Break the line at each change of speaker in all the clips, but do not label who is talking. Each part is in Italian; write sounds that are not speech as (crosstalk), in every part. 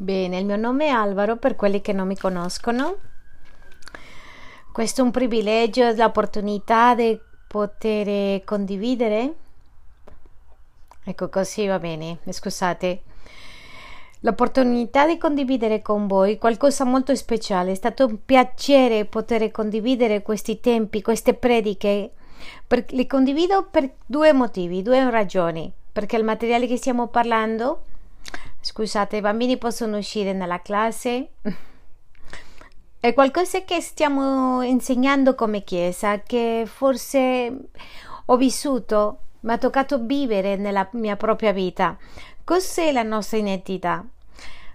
Bene, il mio nome è Alvaro per quelli che non mi conoscono. Questo è un privilegio, l'opportunità di poter condividere. Ecco così va bene, scusate. L'opportunità di condividere con voi qualcosa molto speciale. È stato un piacere poter condividere questi tempi, queste prediche. Per, le condivido per due motivi, due ragioni. Perché il materiale che stiamo parlando Scusate, i bambini possono uscire nella classe. (laughs) È qualcosa che stiamo insegnando come Chiesa, che forse ho vissuto, mi ha toccato vivere nella mia propria vita. Cos'è la nostra identità?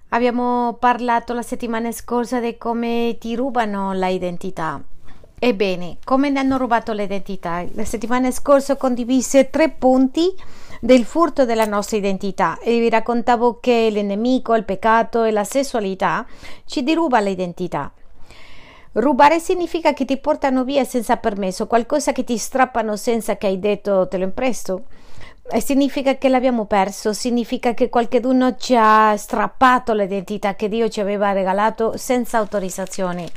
Abbiamo parlato la settimana scorsa di come ti rubano l'identità. Ebbene, come ne hanno rubato l'identità? La settimana scorsa ho condiviso tre punti del furto della nostra identità e vi raccontavo che il nemico, il peccato e la sessualità ci deruba l'identità. Rubare significa che ti portano via senza permesso, qualcosa che ti strappano senza che hai detto te lo impresto. E significa che l'abbiamo perso, significa che qualcuno ci ha strappato l'identità che Dio ci aveva regalato senza autorizzazione.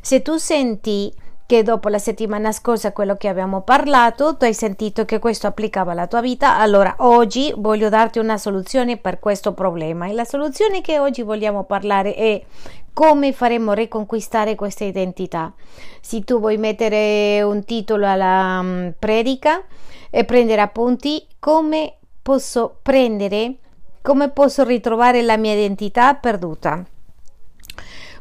Se tu senti che dopo la settimana scorsa quello che abbiamo parlato, tu hai sentito che questo applicava alla tua vita, allora oggi voglio darti una soluzione per questo problema e la soluzione che oggi vogliamo parlare è come faremo riconquistare questa identità. Se tu vuoi mettere un titolo alla um, predica e prendere appunti, come posso prendere, come posso ritrovare la mia identità perduta?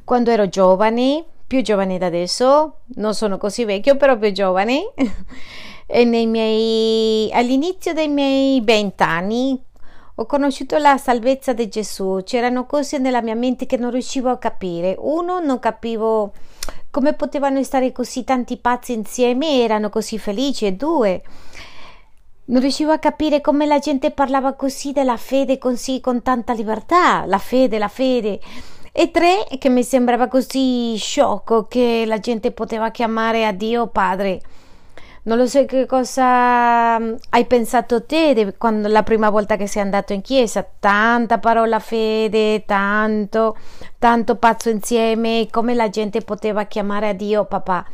Quando ero giovane, più giovane da adesso, non sono così vecchio, però più giovane. (laughs) miei, all'inizio dei miei vent'anni ho conosciuto la salvezza di Gesù. C'erano cose nella mia mente che non riuscivo a capire. Uno, non capivo come potevano stare così tanti pazzi insieme e erano così felici. E due, non riuscivo a capire come la gente parlava così della fede, così con tanta libertà. La fede, la fede e tre che mi sembrava così sciocco che la gente poteva chiamare a Dio Padre. Non lo so che cosa mm, hai pensato te quando la prima volta che sei andato in chiesa, tanta parola fede, tanto, tanto pazzo insieme, come la gente poteva chiamare a Dio papà.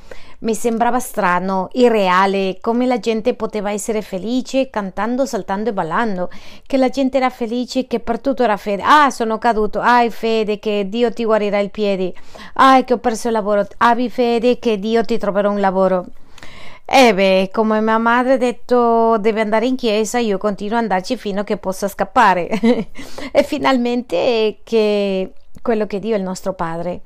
Mi sembrava strano, irreale, come la gente poteva essere felice cantando, saltando e ballando, che la gente era felice, che per tutto era fede. Ah, sono caduto, hai fede che Dio ti guarirà il piede. Ah, che ho perso il lavoro, abbi fede che Dio ti troverà un lavoro. E beh, come mia madre ha detto deve andare in chiesa, io continuo ad andarci fino a che possa scappare. e finalmente che quello che Dio è il nostro Padre.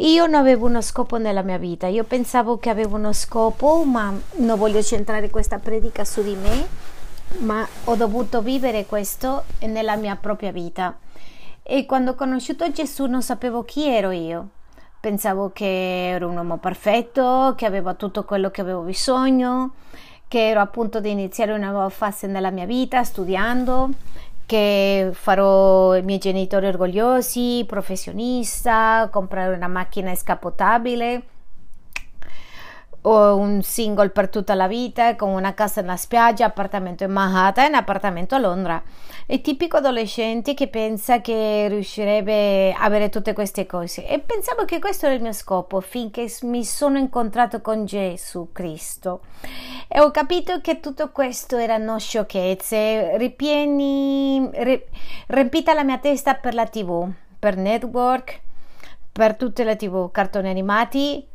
Io non avevo uno scopo nella mia vita, io pensavo che avevo uno scopo, ma non voglio centrare questa predica su di me, ma ho dovuto vivere questo nella mia propria vita. E quando ho conosciuto Gesù non sapevo chi ero io. Pensavo che ero un uomo perfetto, che avevo tutto quello che avevo bisogno, che ero appunto di iniziare una nuova fase nella mia vita studiando, che farò i miei genitori orgogliosi, professionista, comprare una macchina scapotabile o un single per tutta la vita con una casa nella spiaggia, appartamento in Manhattan e appartamento a Londra. È tipico adolescente che pensa che riuscirebbe a avere tutte queste cose e pensavo che questo era il mio scopo finché mi sono incontrato con Gesù Cristo e ho capito che tutto questo erano sciocchezze, ripieni, riempita la mia testa per la tv, per network, per tutte le tv, cartoni animati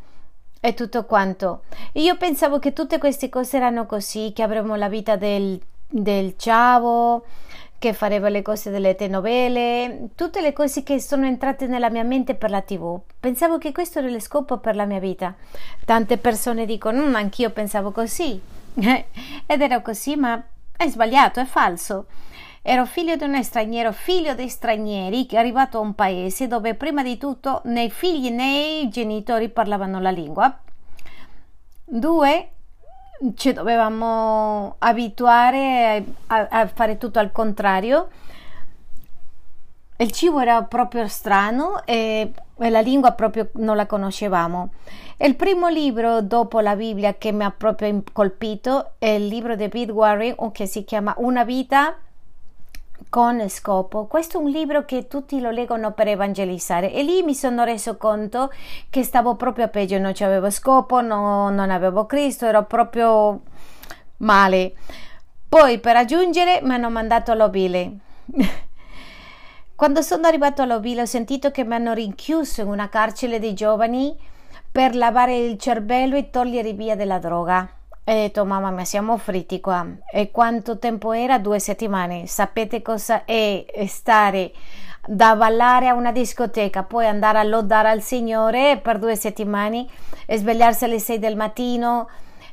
e tutto quanto. Io pensavo che tutte queste cose erano così, che avremmo la vita del, del ciao, che fareva le cose delle telenovele, tutte le cose che sono entrate nella mia mente per la tv. Pensavo che questo era lo scopo per la mia vita. Tante persone dicono, mm, anch'io pensavo così. (laughs) Ed era così, ma è sbagliato, è falso. Ero figlio di un straniero, figlio di stranieri, che è arrivato a un paese dove prima di tutto né i figli né i genitori parlavano la lingua. Due, ci dovevamo abituare a, a fare tutto al contrario. Il cibo era proprio strano e, e la lingua proprio non la conoscevamo. Il primo libro dopo la Bibbia che mi ha proprio colpito è il libro di Pete Warren che si chiama Una vita con scopo. Questo è un libro che tutti lo leggono per evangelizzare e lì mi sono reso conto che stavo proprio a peggio, non avevo scopo, no, non avevo Cristo, ero proprio male. Poi per aggiungere mi hanno mandato all'ovile. (laughs) Quando sono arrivato all'ovile ho sentito che mi hanno rinchiuso in una carcere dei giovani per lavare il cervello e togliere via della droga. E ho detto, mamma mia, siamo fritti qua. E quanto tempo era? Due settimane. Sapete cosa è stare da ballare a una discoteca, poi andare a lodare al Signore per due settimane svegliarsi alle sei del mattino,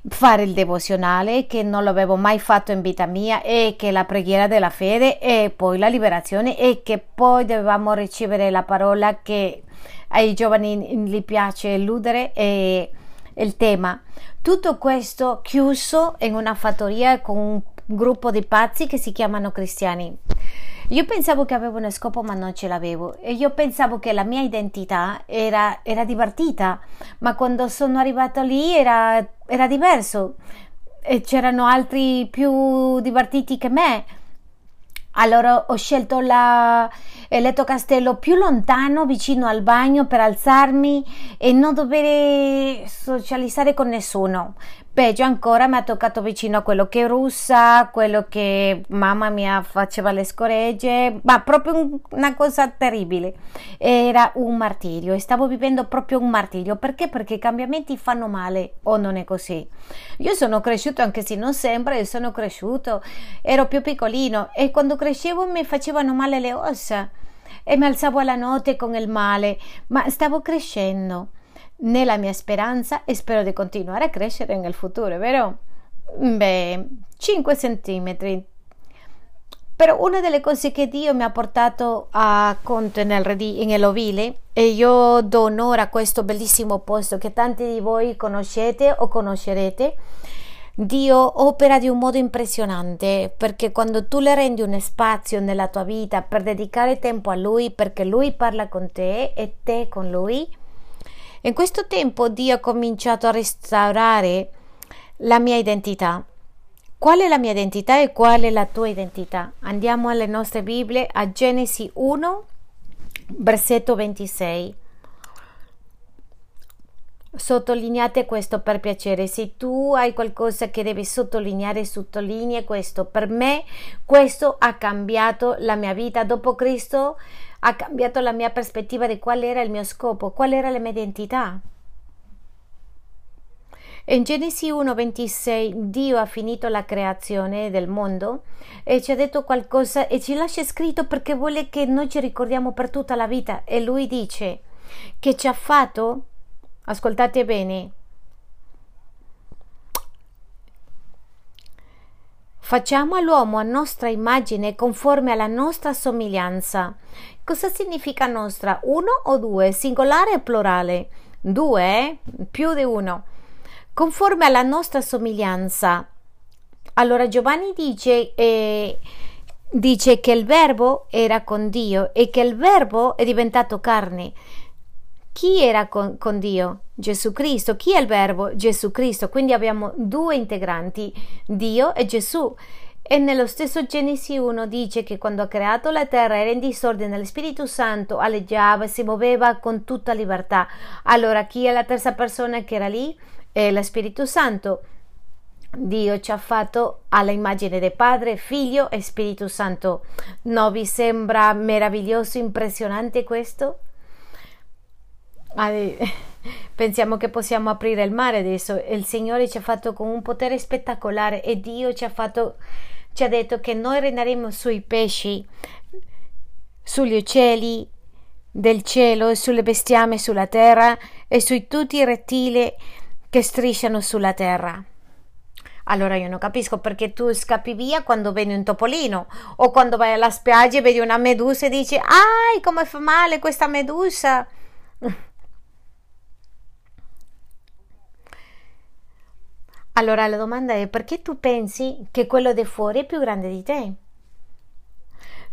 fare il devozionale che non l'avevo mai fatto in vita mia e che la preghiera della fede e poi la liberazione e che poi dovevamo ricevere la parola che ai giovani gli piace eludere e il tema. Tutto questo chiuso in una fattoria con un gruppo di pazzi che si chiamano cristiani. Io pensavo che avevo uno scopo, ma non ce l'avevo. E io pensavo che la mia identità era, era divertita, ma quando sono arrivato lì era, era diverso. E c'erano altri più divertiti che me. Allora ho scelto il letto castello più lontano, vicino al bagno, per alzarmi e non dover socializzare con nessuno. Peggio ancora mi ha toccato vicino a quello che russa, quello che mamma mia faceva le scoregge, ma proprio una cosa terribile. Era un martirio e stavo vivendo proprio un martirio. Perché? Perché i cambiamenti fanno male o non è così? Io sono cresciuto, anche se non sembra, io sono cresciuto, ero più piccolino e quando crescevo mi facevano male le ossa e mi alzavo alla notte con il male, ma stavo crescendo nella mia speranza e spero di continuare a crescere nel futuro, vero? Beh, 5 centimetri. Però una delle cose che Dio mi ha portato a conto nell'ovile e io do onore a questo bellissimo posto che tanti di voi conoscete o conoscerete. Dio opera di un modo impressionante perché quando tu le rendi uno spazio nella tua vita per dedicare tempo a Lui, perché Lui parla con te e te con Lui, in questo tempo Dio ha cominciato a restaurare la mia identità. Qual è la mia identità e qual è la tua identità? Andiamo alle nostre Bibbie a Genesi 1, versetto 26. Sottolineate questo per piacere. Se tu hai qualcosa che devi sottolineare, sottolinea questo. Per me questo ha cambiato la mia vita. Dopo Cristo ha cambiato la mia prospettiva di qual era il mio scopo, qual era la mia identità. In Genesi 1:26 Dio ha finito la creazione del mondo e ci ha detto qualcosa e ci lascia scritto perché vuole che noi ci ricordiamo per tutta la vita e lui dice che ci ha fatto, ascoltate bene, Facciamo all'uomo a nostra immagine conforme alla nostra somiglianza. Cosa significa nostra? Uno o due? Singolare o plurale? Due? Eh? Più di uno. Conforme alla nostra somiglianza. Allora Giovanni dice, eh, dice che il verbo era con Dio e che il verbo è diventato carne. Chi era con, con, Dio? Gesù Cristo. Chi è il verbo? Gesù Cristo. Quindi abbiamo due integranti, Dio e Gesù. E nello stesso Genesi 1 dice che quando ha creato la terra era in disordine, lo Spirito Santo alleggiava e si muoveva con tutta libertà. Allora chi è la terza persona che era lì? È lo Spirito Santo. Dio ci ha fatto alla immagine del Padre, Figlio e Spirito Santo. Non vi sembra meraviglioso, impressionante questo? (laughs) Pensiamo che possiamo aprire il mare adesso. Il Signore ci ha fatto con un potere spettacolare e Dio ci ha fatto, ci ha detto che noi regneremo sui pesci, sugli uccelli del cielo sulle bestiame sulla terra e su tutti i rettili che strisciano sulla terra. Allora io non capisco perché tu scappi via quando vedi un topolino o quando vai alla spiaggia e vedi una medusa e dici ai come fa male questa medusa Allora la domanda è perché tu pensi che quello di fuori è più grande di te?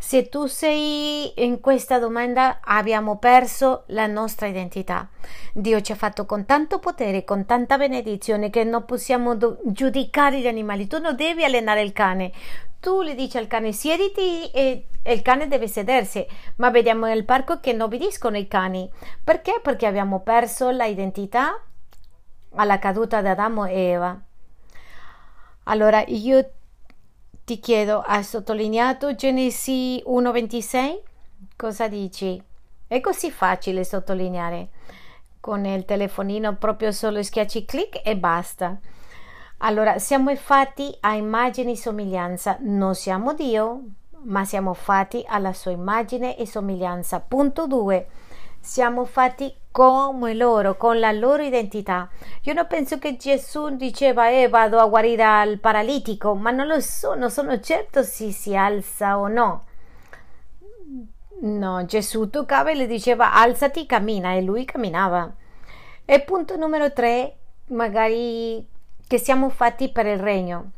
Se tu sei in questa domanda abbiamo perso la nostra identità. Dio ci ha fatto con tanto potere, con tanta benedizione che non possiamo giudicare gli animali. Tu non devi allenare il cane, tu gli dici al cane siediti e il cane deve sedersi, ma vediamo nel parco che non obbediscono i cani. Perché? Perché abbiamo perso l'identità alla caduta di Adamo e Eva. Allora io ti chiedo, hai sottolineato Genesi 1.26? Cosa dici? È così facile sottolineare. Con il telefonino proprio solo schiacci clic e basta. Allora, siamo fatti a immagine e somiglianza. Non siamo Dio, ma siamo fatti alla sua immagine e somiglianza. Punto 2. Siamo fatti come loro, con la loro identità. Io non penso che Gesù diceva eh, vado a guarire al paralitico, ma non lo so, non sono certo se si alza o no. No, Gesù toccava e le diceva alzati, cammina e lui camminava. E punto numero tre, magari che siamo fatti per il regno.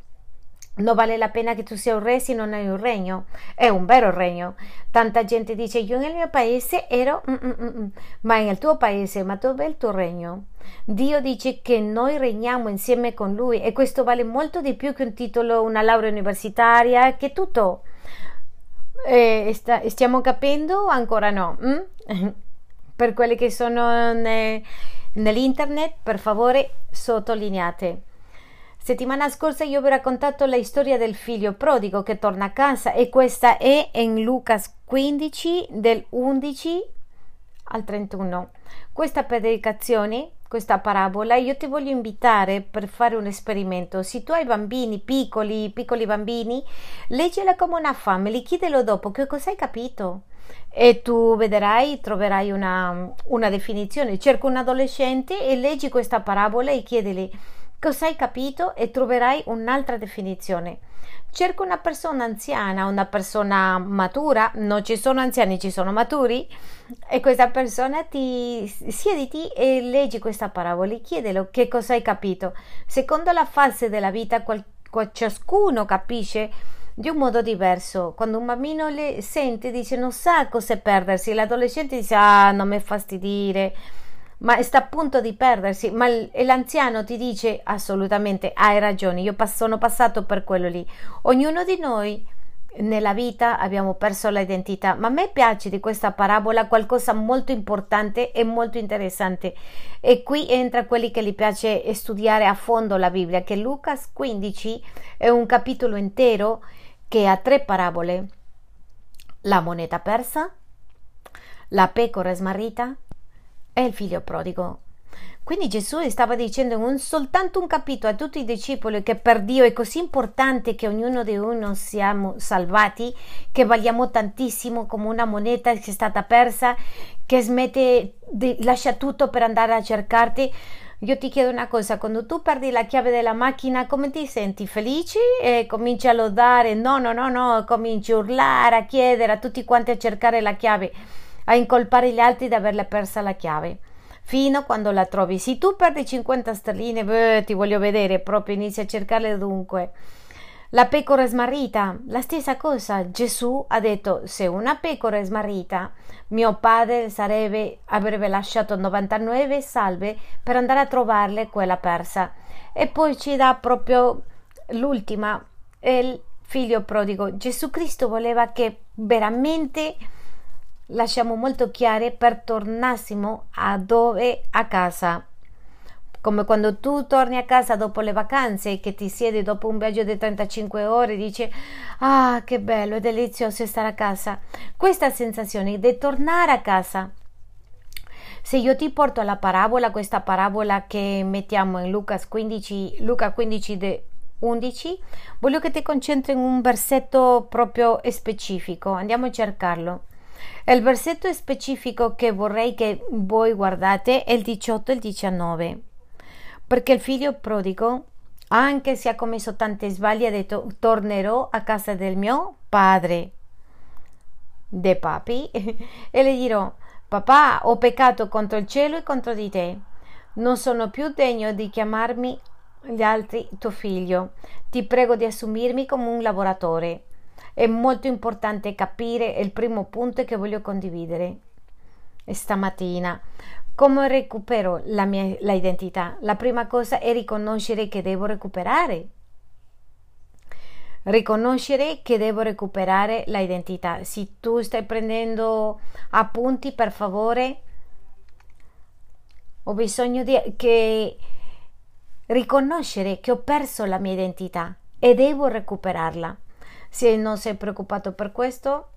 Non vale la pena che tu sia un re se non hai un regno. È un vero regno. Tanta gente dice io nel mio paese ero, mm, mm, mm, ma nel tuo paese, ma dov'è il tuo regno? Dio dice che noi regniamo insieme con Lui e questo vale molto di più che un titolo, una laurea universitaria, che tutto. Eh, sta, stiamo capendo ancora no? (laughs) Per quelli che sono ne, nell'internet, per favore sottolineate. Settimana scorsa io vi ho raccontato la storia del figlio prodigo che torna a casa e questa è in Lucas 15 del 11 al 31. Questa predicazione, questa parabola, io ti voglio invitare per fare un esperimento. Se tu hai bambini piccoli, piccoli bambini, leggila come una family, chiedelo dopo che cosa hai capito e tu vedrai, troverai una, una definizione. Cerca un adolescente e leggi questa parabola e chiedili cosa hai capito e troverai un'altra definizione. Cerca una persona anziana, una persona matura, non ci sono anziani, ci sono maturi, e questa persona ti siediti e leggi questa parabola, chiedelo che cosa hai capito. Secondo la fase della vita, qual, ciascuno capisce di un modo diverso. Quando un bambino le sente, dice non sa cosa perdersi, l'adolescente dice ah, non mi fastidire ma sta a punto di perdersi, ma l'anziano ti dice assolutamente hai ragione, io sono passato per quello lì. Ognuno di noi nella vita abbiamo perso l'identità, ma a me piace di questa parabola qualcosa molto importante e molto interessante. E qui entra quelli che gli piace studiare a fondo la Bibbia, che Lucas 15 è un capitolo intero che ha tre parabole. La moneta persa, la pecora smarrita è il figlio prodigo. Quindi Gesù stava dicendo un, soltanto un capitolo a tutti i discepoli che per Dio è così importante che ognuno di noi siamo salvati, che valiamo tantissimo come una moneta che è stata persa, che smette, di, lascia tutto per andare a cercarti. Io ti chiedo una cosa, quando tu perdi la chiave della macchina, come ti senti? Felice? E cominci a lodare? No, no, no, no, cominci a urlare, a chiedere a tutti quanti a cercare la chiave a incolpare gli altri di averla persa la chiave fino a quando la trovi. Se tu perdi 50 sterline, beh, ti voglio vedere, proprio inizi a cercarle dunque. La pecora smarrita, la stessa cosa. Gesù ha detto: Se una pecora è smarrita, mio padre sarebbe, avrebbe lasciato 99 salve per andare a trovarle quella persa. E poi ci dà proprio l'ultima, il figlio prodigo. Gesù Cristo voleva che veramente lasciamo molto chiare per tornassimo a dove? A casa. Come quando tu torni a casa dopo le vacanze che ti siedi dopo un viaggio di 35 ore e dici ah che bello è delizioso stare a casa. Questa sensazione di tornare a casa. Se io ti porto alla parabola questa parabola che mettiamo in Luca 15 Luca 15 11 voglio che ti concentri in un versetto proprio specifico. Andiamo a cercarlo il versetto specifico che vorrei che voi guardate è il 18 e il 19, perché il figlio prodigo, anche se ha commesso tante sbagli, ha detto tornerò a casa del mio padre, de papi, (laughs) e le dirò papà ho peccato contro il cielo e contro di te, non sono più degno di chiamarmi gli altri tuo figlio, ti prego di assumirmi come un lavoratore è molto importante capire il primo punto che voglio condividere stamattina. Come recupero la mia la identità? La prima cosa è riconoscere che devo recuperare. riconoscere che devo recuperare l'identità. Se tu stai prendendo appunti, per favore, ho bisogno di che riconoscere che ho perso la mia identità e devo recuperarla. Se non sei preoccupato per questo,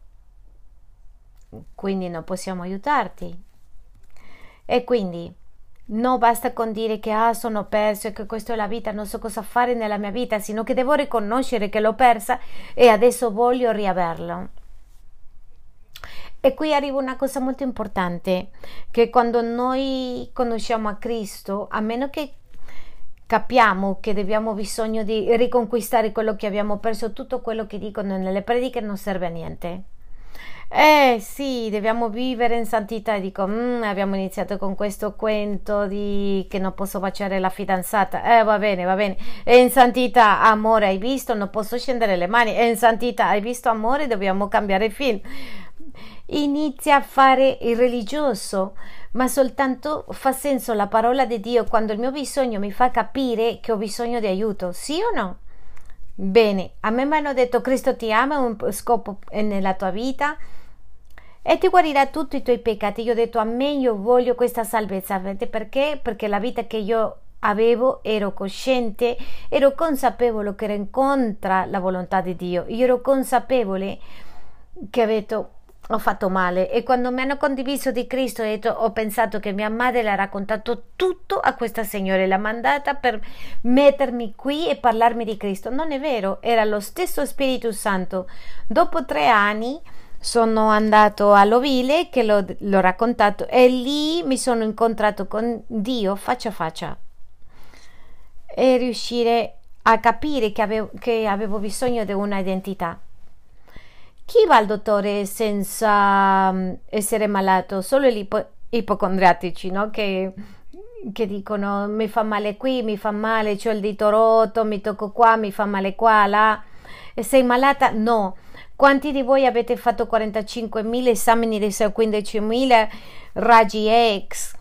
quindi non possiamo aiutarti. E quindi non basta con dire che ah, sono perso e che questa è la vita, non so cosa fare nella mia vita, sino che devo riconoscere che l'ho persa e adesso voglio riaverlo. E qui arriva una cosa molto importante, che quando noi conosciamo a Cristo, a meno che capiamo che abbiamo bisogno di riconquistare quello che abbiamo perso, tutto quello che dicono nelle prediche non serve a niente. Eh sì, dobbiamo vivere in santità. Dico, mm, abbiamo iniziato con questo quento di che non posso baciare la fidanzata. Eh, va bene, va bene. E in santità, amore, hai visto? Non posso scendere le mani. E in santità, hai visto amore? Dobbiamo cambiare film inizia a fare il religioso, ma soltanto fa senso la parola di Dio quando il mio bisogno mi fa capire che ho bisogno di aiuto, sì o no? Bene, a me mi hanno detto Cristo ti ama, un scopo nella tua vita e ti guarirà tutti i tuoi peccati. Io ho detto a me io voglio questa salvezza, perché? Perché la vita che io avevo ero cosciente, ero consapevole che era incontra la volontà di Dio, io ero consapevole che avevo ho fatto male. E quando mi hanno condiviso di Cristo ho, pensato che mia madre le ha raccontato tutto a questa signora l'ha mandata per mettermi qui e parlarmi di Cristo. Non è vero era lo stesso Spirito Santo. Dopo tre anni sono andato all'ovile che l'ho, l'ho raccontato e lì mi sono incontrato con Dio faccia a faccia e riuscire a capire che avevo, che avevo bisogno di una identità chi va al dottore senza mm, essere malato? Solo gli ipo- ipocondriatici, no? Che, che, dicono mi fa male qui, mi fa male, ho il dito rotto, mi tocco qua, mi fa male qua, là. E sei malata? No. Quanti di voi avete fatto 45.000 esami di 15.000 raggi X?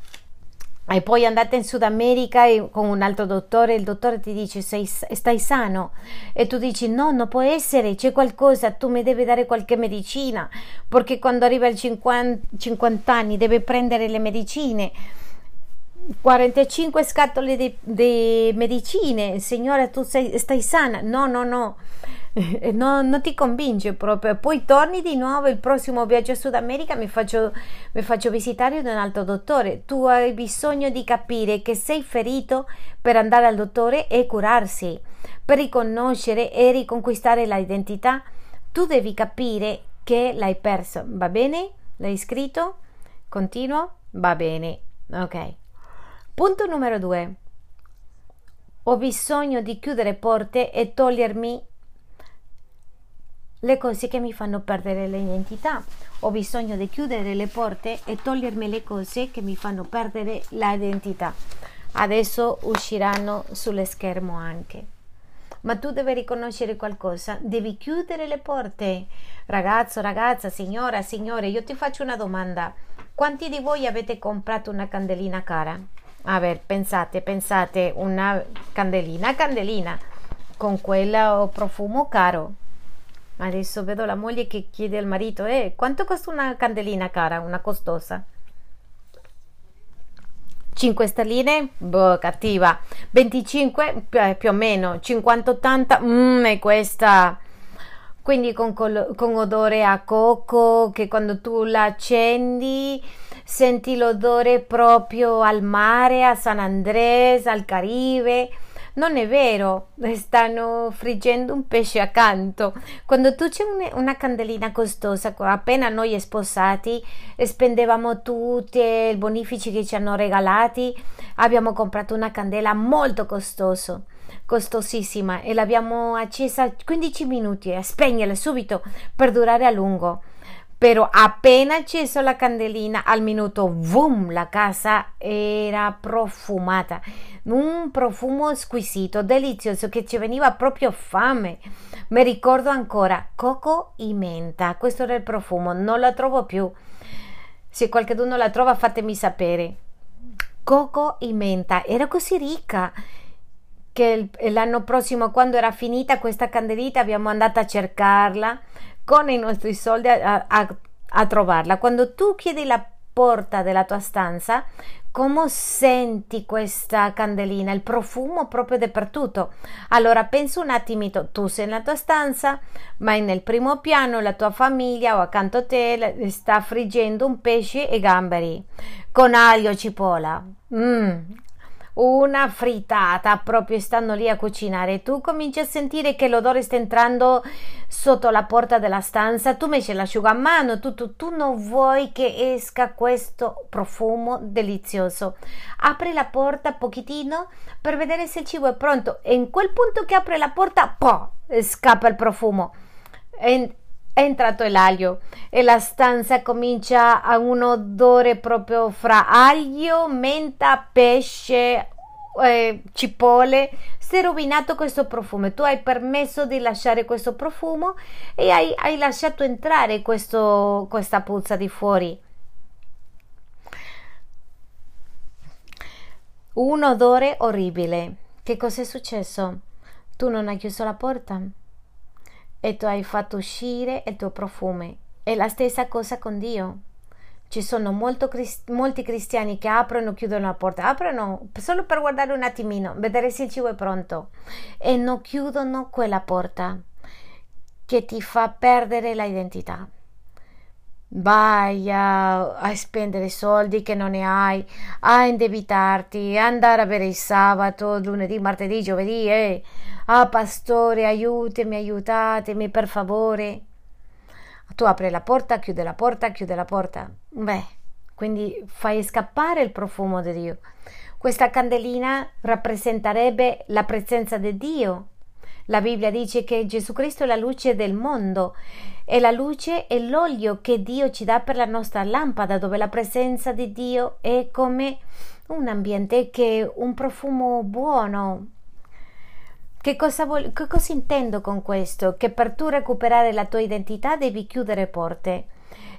E poi andate in Sud America con un altro dottore, il dottore ti dice sei, stai sano e tu dici no, non può essere, c'è qualcosa, tu mi devi dare qualche medicina, perché quando arriva ai 50, 50 anni deve prendere le medicine. 45 scatole di, di medicine, signora tu sei, stai sana? No, no, no (laughs) non, non, ti convince proprio. Poi torni di nuovo il prossimo viaggio a Sud America, mi faccio, mi faccio visitare da un altro dottore. Tu hai bisogno di capire che sei ferito per andare al dottore e curarsi, per riconoscere e riconquistare l'identità. Tu devi capire che l'hai perso. Va bene? L'hai scritto? Continuo? Va bene. Ok. Punto numero due. Ho bisogno di chiudere porte e togliermi le cose che mi fanno perdere l'identità. Ho bisogno di chiudere le porte e togliermi le cose che mi fanno perdere l'identità. Adesso usciranno sullo schermo anche. Ma tu devi riconoscere qualcosa, devi chiudere le porte. Ragazzo, ragazza, signora, signore, io ti faccio una domanda. Quanti di voi avete comprato una candelina cara? A ver, pensate, pensate, una candelina, candelina, con quella profumo caro Adesso vedo la moglie che chiede al marito, eh, quanto costa una candelina cara, una costosa? 5 sterline? Boh, cattiva. 25? Più o meno. 50-80? Mmm, è questa. Quindi con, col- con odore a cocco, che quando tu la accendi senti l'odore proprio al mare, a San Andrés, al Caribe non è vero, stanno friggendo un pesce accanto. Quando tu c'è una candelina costosa, appena noi sposati, spendevamo tutti i bonifici che ci hanno regalati, abbiamo comprato una candela molto costosa costosissima e l'abbiamo accesa 15 minuti e a spegnerla subito per durare a lungo però appena acceso la candelina al minuto boom! La casa era profumata. Un profumo squisito delizioso che ci veniva proprio fame. Mi ricordo ancora coco e menta. Questo era il profumo. Non la trovo più. Se qualcuno la trova fatemi sapere. Coco e menta. Era così ricca che l'anno prossimo, quando era finita questa candelita, abbiamo andato a cercarla con i nostri soldi a, a, a trovarla. Quando tu chiedi la porta della tua stanza, come senti questa candelina, il profumo proprio dappertutto. Allora pensa un attimino, tu sei nella tua stanza, ma nel primo piano la tua famiglia o accanto a te sta friggendo un pesce e gamberi con aglio cipolla. Mm, una frittata proprio stanno lì a cucinare. Tu cominci a sentire che l'odore sta entrando sotto la porta della stanza. Tu metti l'asciugamano tu, tu, tu non vuoi che esca questo profumo delizioso. Apri la porta pochettino per vedere se il cibo è pronto. E in quel punto che apre la porta po, scappa il profumo è entrato l'aglio e la stanza comincia a un odore proprio fra aglio, menta, pesce, eh, cipolle. Si è rovinato questo profumo. Tu hai permesso di lasciare questo profumo e hai, hai lasciato entrare questo, questa puzza di fuori. Un odore orribile. Che cosa è successo? Tu non hai chiuso la porta? E tu hai fatto uscire il tuo profumo. È la stessa cosa con Dio. Ci sono crist- molti cristiani che aprono e chiudono la porta, aprono solo per guardare un attimino, vedere se il cibo è pronto e non chiudono quella porta che ti fa perdere l'identità. Vai a, a, spendere soldi che non ne hai, a indebitarti, a andare a bere il sabato, lunedì, martedì, giovedì, eh Ah, pastore, aiutami, aiutatemi, per favore. Tu apri la porta, chiude la porta, chiude la porta. Beh, quindi fai scappare il profumo di Dio. Questa candelina rappresenterebbe la presenza di Dio. La Bibbia dice che Gesù Cristo è la luce del mondo e la luce è l'olio che Dio ci dà per la nostra lampada, dove la presenza di Dio è come un ambiente che è un profumo buono, che cosa, vol- che cosa intendo con questo? Che per tu recuperare la tua identità devi chiudere porte.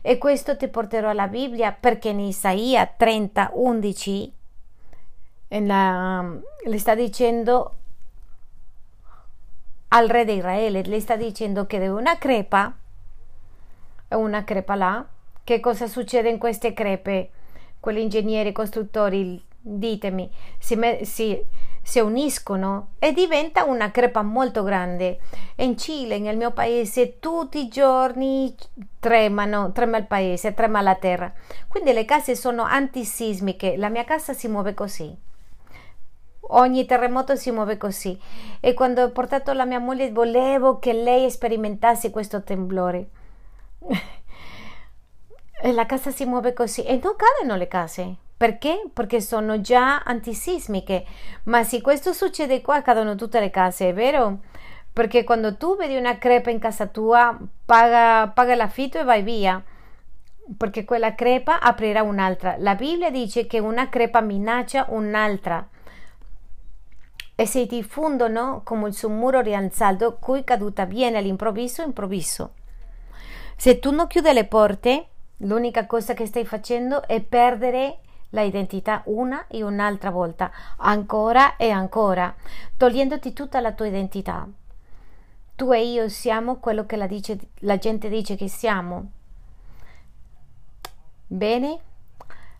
E questo ti porterò alla Bibbia perché in Isaia 30, 11 la, le sta dicendo al re di Israele, le sta dicendo che deve una crepa, una crepa là. Che cosa succede in queste crepe? Quegli ingegneri, costruttori, ditemi, si, si si uniscono e diventa una crepa molto grande. In Cile, nel mio paese, tutti i giorni tremano, trema il paese, trema la terra. Quindi le case sono antisismiche, la mia casa si muove così. Ogni terremoto si muove così. E quando ho portato la mia moglie volevo che lei sperimentasse questo temblore. (laughs) la casa si muove così e non cadono le case perché? Perché sono già antisismiche. Ma se questo succede qua, cadono tutte le case, è vero? Perché quando tu vedi una crepa in casa tua, paga, paga l'affitto e vai via. Perché quella crepa aprirà un'altra. La Bibbia dice che una crepa minaccia un'altra e si diffondono come il suo muro rialzato, cui caduta viene all'improvviso, improvviso. Se tu non chiudi le porte, l'unica cosa che stai facendo è perdere la identità una e un'altra volta, ancora e ancora, togliendoti tutta la tua identità. Tu e io siamo quello che la, dice, la gente dice che siamo. Bene?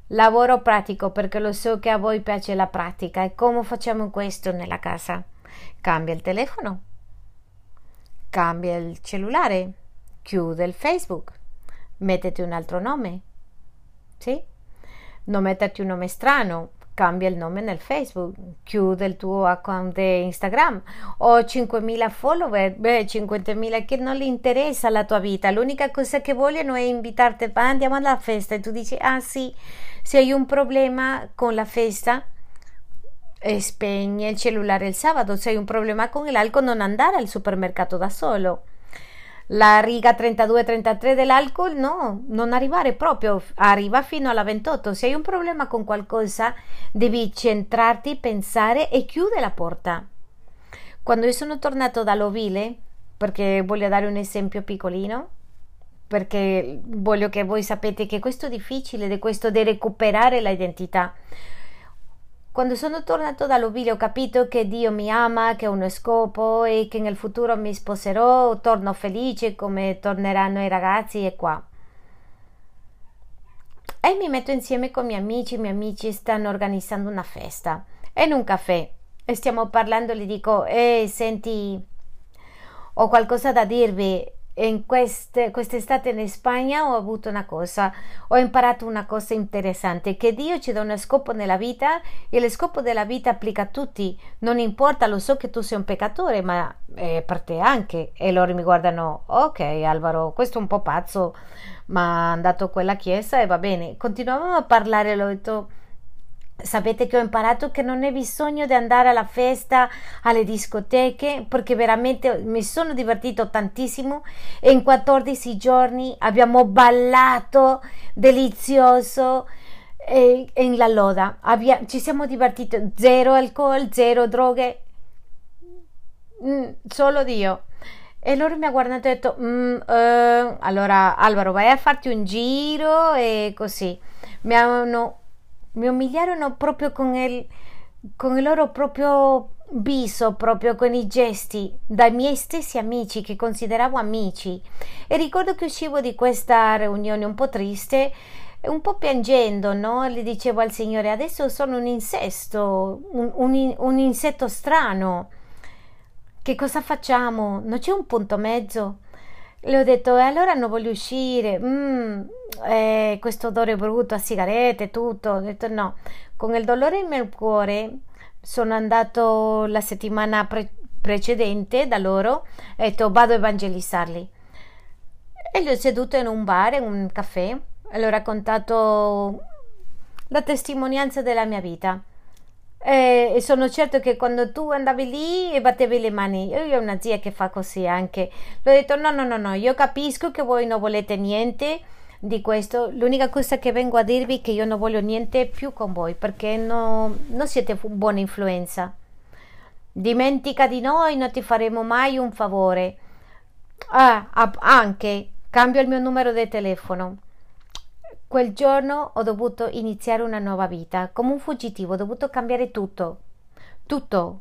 Lavoro pratico perché lo so che a voi piace la pratica. E come facciamo questo nella casa? Cambia il telefono, cambia il cellulare, chiude il Facebook, mettete un altro nome. Sì? non metterti un nome strano, cambia il nome nel Facebook, chiude il tuo account di Instagram. Ho 5.000 follower, beh 5.000 che non gli interessa la tua vita, l'unica cosa che vogliono è invitarti, andiamo alla festa. E tu dici ah sì, se hai un problema con la festa spegni il cellulare il sabato, se hai un problema con l'alcol non andare al supermercato da solo la riga 32-33 dell'alcol, no, non arrivare proprio, arriva fino alla 28. Se hai un problema con qualcosa, devi centrarti, pensare e chiudere la porta. Quando io sono tornato dall'ovile, perché voglio dare un esempio piccolino, perché voglio che voi sapete che questo è difficile, di questo di recuperare l'identità. Quando sono tornato dall'oblio ho capito che Dio mi ama, che ho uno scopo e che nel futuro mi sposerò, torno felice come torneranno i ragazzi e qua. E mi metto insieme con i miei amici, i miei amici stanno organizzando una festa in un caffè e stiamo parlando, gli dico, ehi senti, ho qualcosa da dirvi in queste, quest'estate in Spagna ho avuto una cosa, ho imparato una cosa interessante, che Dio ci dà uno scopo nella vita e lo scopo della vita applica a tutti, non importa, lo so che tu sei un peccatore, ma è per te anche. E loro mi guardano, ok Alvaro, questo è un po' pazzo, ma è andato a quella chiesa e va bene. Continuavamo a parlare, l'ho detto Sapete che ho imparato che non è bisogno di andare alla festa, alle discoteche, perché veramente mi sono divertito tantissimo e in 14 giorni abbiamo ballato delizioso e, in la loda. Abbia, ci siamo divertiti, zero alcol, zero droghe, mm, solo Dio. E loro mi ha guardato e detto, mm, uh, allora Alvaro vai a farti un giro e così. Mi hanno mi umiliarono proprio con il, con il loro proprio viso, proprio con i gesti, dai miei stessi amici che consideravo amici. E ricordo che uscivo di questa riunione un po' triste, un po' piangendo, no? Le dicevo al Signore, adesso sono un insesto, un, un, un insetto strano. Che cosa facciamo? Non c'è un punto mezzo? Le ho detto, e allora non voglio uscire, mm, eh, questo odore brutto a sigarette, tutto. Ho detto no, con il dolore nel cuore sono andato la settimana pre- precedente da loro e ho detto vado a evangelizzarli. E li ho seduto in un bar, in un caffè, e gli ho raccontato la testimonianza della mia vita. E sono certo che quando tu andavi lì e battevi le mani, io ho una zia che fa così anche. Le ho detto: no, no, no, no, io capisco che voi non volete niente di questo. L'unica cosa che vengo a dirvi è che io non voglio niente più con voi perché no, non siete buona influenza. Dimentica di noi, non ti faremo mai un favore. Ah, anche cambio il mio numero di telefono. Quel giorno ho dovuto iniziare una nuova vita, come un fuggitivo, ho dovuto cambiare tutto, tutto.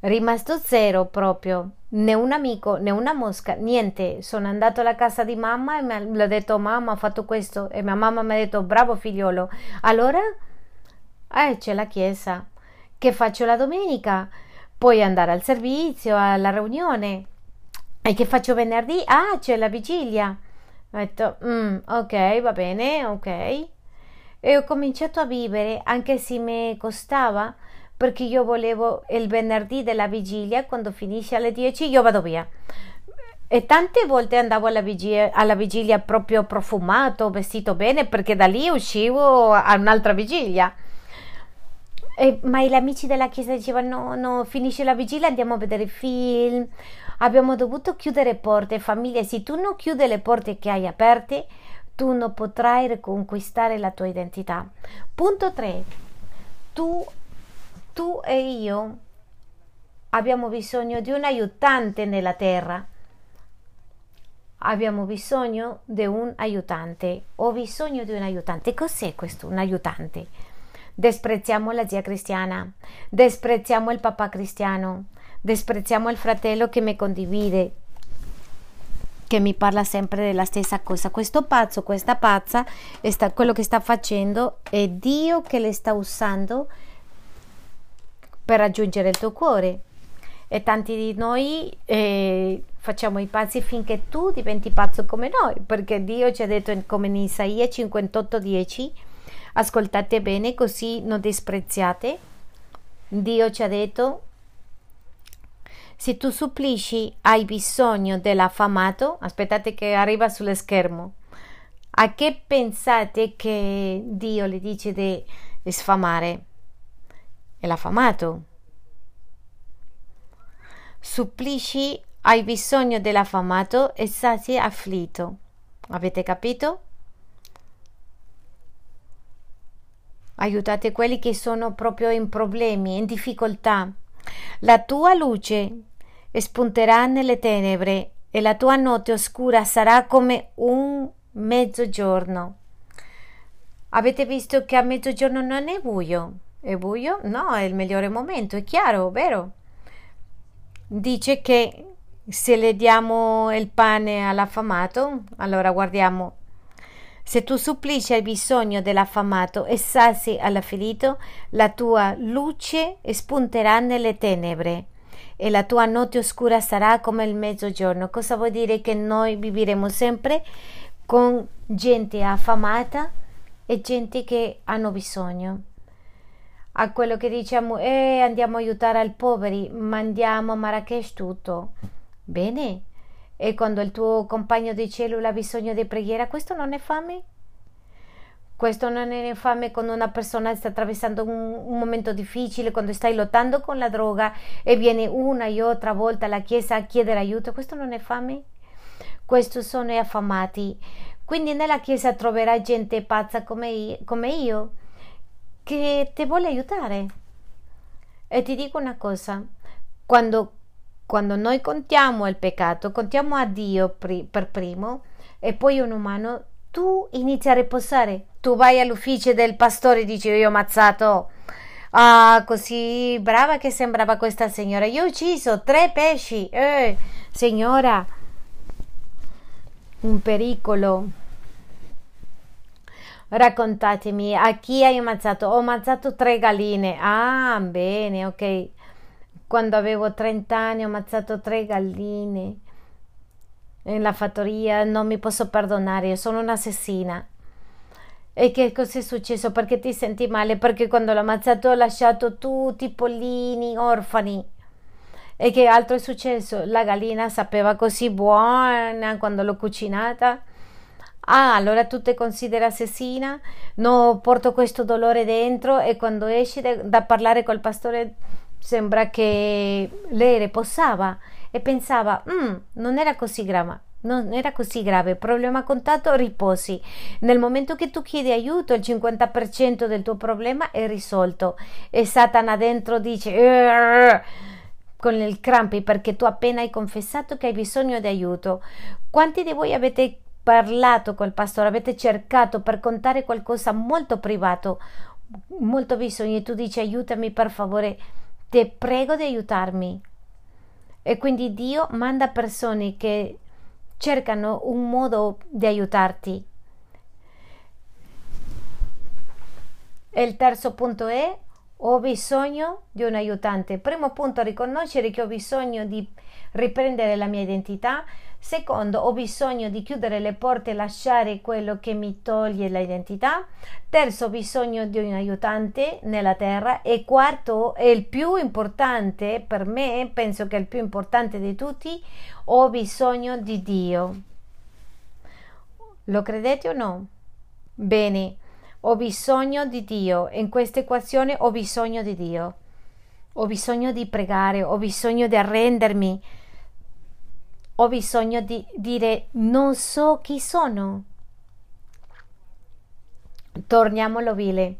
Rimasto zero proprio, né un amico né una mosca, niente. Sono andato alla casa di mamma e mi ho detto mamma ho fatto questo e mia mamma mi ha detto bravo figliolo. Allora, eh, c'è la chiesa. Che faccio la domenica? Puoi andare al servizio, alla riunione. E che faccio venerdì? Ah, c'è la vigilia. Ho detto, mm, ok, va bene, ok. E ho cominciato a vivere, anche se mi costava, perché io volevo il venerdì della vigilia, quando finisce alle 10, io vado via. E tante volte andavo alla vigilia, alla vigilia proprio profumato, vestito bene, perché da lì uscivo a un'altra vigilia. E, ma gli amici della chiesa dicevano: no, no, finisce la vigilia, andiamo a vedere film Abbiamo dovuto chiudere porte, famiglie. Se tu non chiudi le porte che hai aperte, tu non potrai riconquistare la tua identità. Punto 3. Tu, tu e io abbiamo bisogno di un aiutante nella terra. Abbiamo bisogno di un aiutante. Ho bisogno di un aiutante. Cos'è questo, un aiutante? Desprezziamo la zia cristiana, desprezziamo il papà cristiano, Desprezziamo il fratello che mi condivide, che mi parla sempre della stessa cosa. Questo pazzo, questa pazza, sta, quello che sta facendo è Dio che le sta usando per raggiungere il tuo cuore. E tanti di noi eh, facciamo i pazzi finché tu diventi pazzo come noi, perché Dio ci ha detto come in Isaia 58:10, ascoltate bene così non dispreziate. Dio ci ha detto se tu supplisci hai bisogno dell'affamato, aspettate che arriva sullo schermo. A che pensate che Dio le dice di sfamare? È l'affamato. Supplisci hai bisogno dell'affamato e sati afflitto. Avete capito? Aiutate quelli che sono proprio in problemi, in difficoltà. La tua luce spunterà nelle tenebre e la tua notte oscura sarà come un mezzogiorno. Avete visto che a mezzogiorno non è buio, È buio? No, è il migliore momento, è chiaro, vero? Dice che se le diamo il pane all'affamato, allora guardiamo. Se tu supplici al bisogno dell'affamato e sazi all'afferito, la tua luce spunterà nelle tenebre e la tua notte oscura sarà come il mezzogiorno. Cosa vuol dire? Che noi vivremo sempre con gente affamata e gente che hanno bisogno. A quello che diciamo, eh, andiamo a aiutare i poveri, mandiamo a Marrakesh tutto. Bene. E quando il tuo compagno di cellula ha bisogno di preghiera, questo non è fame? Questo non è infame quando una persona sta attraversando un, un, momento difficile, quando stai lottando con la droga e viene una e altra volta alla chiesa a chiedere aiuto. Questo non è fame? Questi sono gli affamati. Quindi nella chiesa troverai gente pazza come come io che ti vuole aiutare. E ti dico una cosa, quando, quando noi contiamo il peccato, contiamo a Dio per primo e poi un umano, tu inizi a riposare. Tu vai all'ufficio del pastore e dici io ho ammazzato. Ah, così brava che sembrava questa signora. Io ho ucciso tre pesci. Eh, signora, un pericolo. Raccontatemi a chi hai ammazzato? Ho ammazzato tre galline. Ah, bene, ok. Quando avevo 30 anni ho ammazzato tre galline nella fattoria, non mi posso perdonare, sono un'assassina. E che cosa è successo? Perché ti senti male? Perché quando l'ho ammazzato ho lasciato tutti i pollini orfani. E che altro è successo? La gallina sapeva così buona quando l'ho cucinata. Ah, allora tu ti consideri assassina? No, porto questo dolore dentro e quando esci da parlare col pastore sembra che lei riposava e pensava, mm, non era così grave. Non era così grave, problema contato, riposi. Nel momento che tu chiedi aiuto, il 50% del tuo problema è risolto. E Satana dentro dice con il crampi perché tu appena hai confessato che hai bisogno di aiuto. Quanti di voi avete parlato col pastore, avete cercato per contare qualcosa molto privato, molto bisogno e tu dici aiutami per favore, ti prego di aiutarmi. E quindi Dio manda persone che cercano un modo di aiutarti. E il terzo punto è ho bisogno di un aiutante. Primo punto, riconoscere che ho bisogno di riprendere la mia identità. Secondo, ho bisogno di chiudere le porte e lasciare quello che mi toglie l'identità. Terzo, ho bisogno di un aiutante nella terra. E quarto, è il più importante per me, penso che è il più importante di tutti, ho bisogno di Dio. Lo credete o no? Bene, ho bisogno di Dio. In questa equazione ho bisogno di Dio. Ho bisogno di pregare, ho bisogno di arrendermi ho bisogno di dire non so chi sono. Torniamo all'ovile.